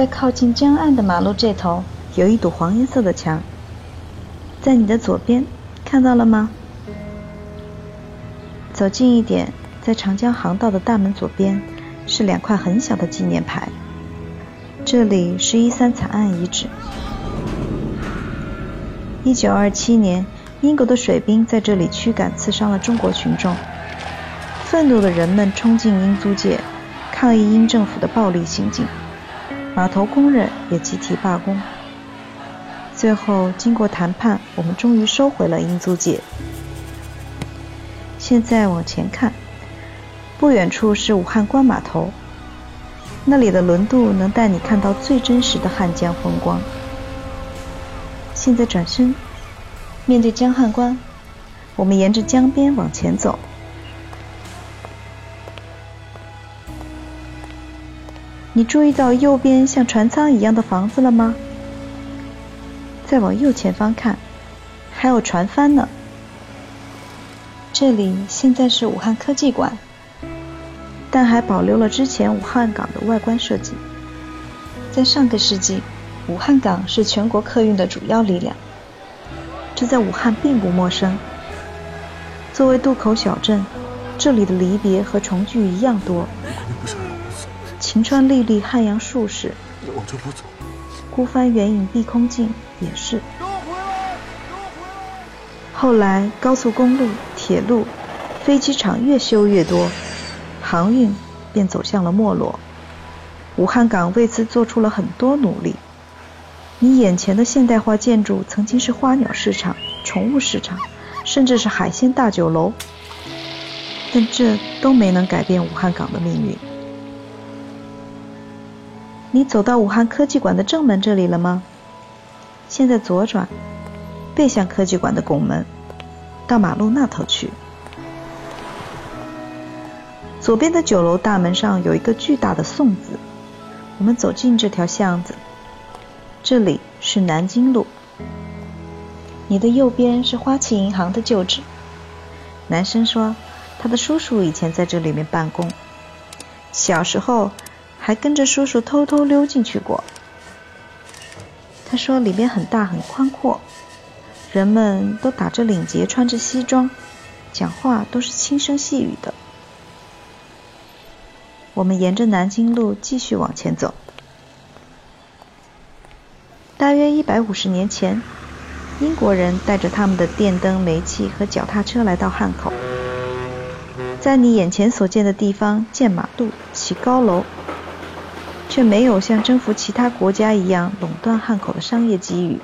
在靠近江岸的马路这头，有一堵黄颜色的墙。在你的左边，看到了吗？走近一点，在长江航道的大门左边，是两块很小的纪念牌。这里是一三惨案遗址。一九二七年，英国的水兵在这里驱赶刺伤了中国群众。愤怒的人们冲进英租界，抗议英政府的暴力行径。码头工人也集体罢工。最后，经过谈判，我们终于收回了英租界。现在往前看，不远处是武汉关码头，那里的轮渡能带你看到最真实的汉江风光。现在转身，面对江汉关，我们沿着江边往前走。你注意到右边像船舱一样的房子了吗？再往右前方看，还有船帆呢。这里现在是武汉科技馆，但还保留了之前武汉港的外观设计。在上个世纪。武汉港是全国客运的主要力量，这在武汉并不陌生。作为渡口小镇，这里的离别和重聚一样多。晴川历历汉阳树是，孤帆远影碧空尽也是。后来高速公路、铁路、飞机场越修越多，航运便走向了没落。武汉港为此做出了很多努力。你眼前的现代化建筑曾经是花鸟市场、宠物市场，甚至是海鲜大酒楼，但这都没能改变武汉港的命运。你走到武汉科技馆的正门这里了吗？现在左转，背向科技馆的拱门，到马路那头去。左边的酒楼大门上有一个巨大的“宋”字。我们走进这条巷子。这里是南京路，你的右边是花旗银行的旧址。男生说，他的叔叔以前在这里面办公，小时候还跟着叔叔偷偷溜进去过。他说里面很大很宽阔，人们都打着领结，穿着西装，讲话都是轻声细语的。我们沿着南京路继续往前走。大约一百五十年前，英国人带着他们的电灯、煤气和脚踏车来到汉口，在你眼前所见的地方建马路、起高楼，却没有像征服其他国家一样垄断汉口的商业机遇。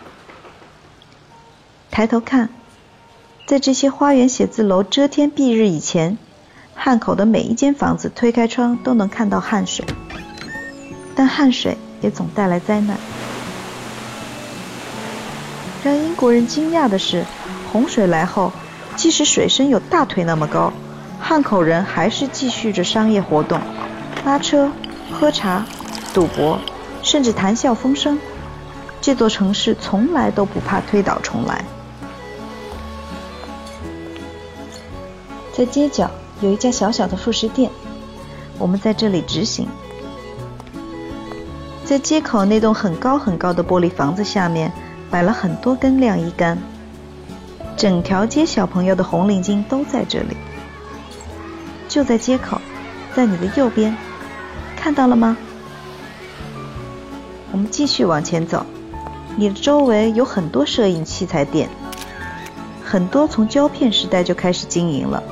抬头看，在这些花园写字楼遮天蔽日以前，汉口的每一间房子推开窗都能看到汉水，但汉水也总带来灾难。让英国人惊讶的是，洪水来后，即使水深有大腿那么高，汉口人还是继续着商业活动，拉车、喝茶、赌博，甚至谈笑风生。这座城市从来都不怕推倒重来。在街角有一家小小的副食店，我们在这里直行。在街口那栋很高很高的玻璃房子下面。摆了很多根晾衣杆，整条街小朋友的红领巾都在这里，就在街口，在你的右边，看到了吗？我们继续往前走，你的周围有很多摄影器材店，很多从胶片时代就开始经营了。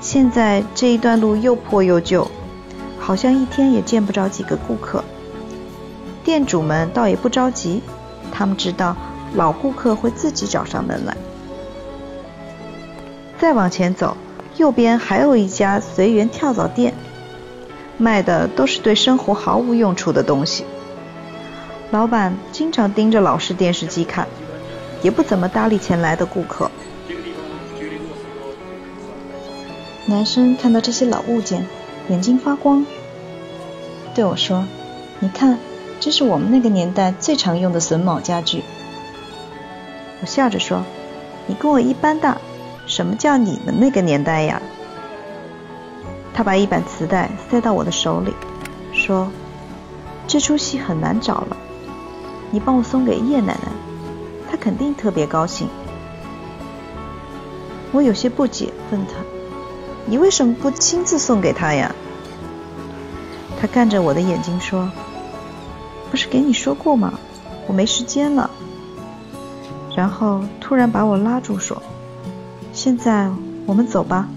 现在这一段路又破又旧，好像一天也见不着几个顾客。店主们倒也不着急，他们知道老顾客会自己找上门来。再往前走，右边还有一家随缘跳蚤店，卖的都是对生活毫无用处的东西。老板经常盯着老式电视机看，也不怎么搭理前来的顾客。男生看到这些老物件，眼睛发光，对我说：“你看。”这是我们那个年代最常用的榫卯家具。我笑着说：“你跟我一般大，什么叫你们那个年代呀？”他把一板磁带塞到我的手里，说：“这出戏很难找了，你帮我送给叶奶奶，她肯定特别高兴。”我有些不解，问他：“你为什么不亲自送给她呀？”他看着我的眼睛说：“不是给你说过吗？我没时间了。”然后突然把我拉住说：“现在我们走吧。”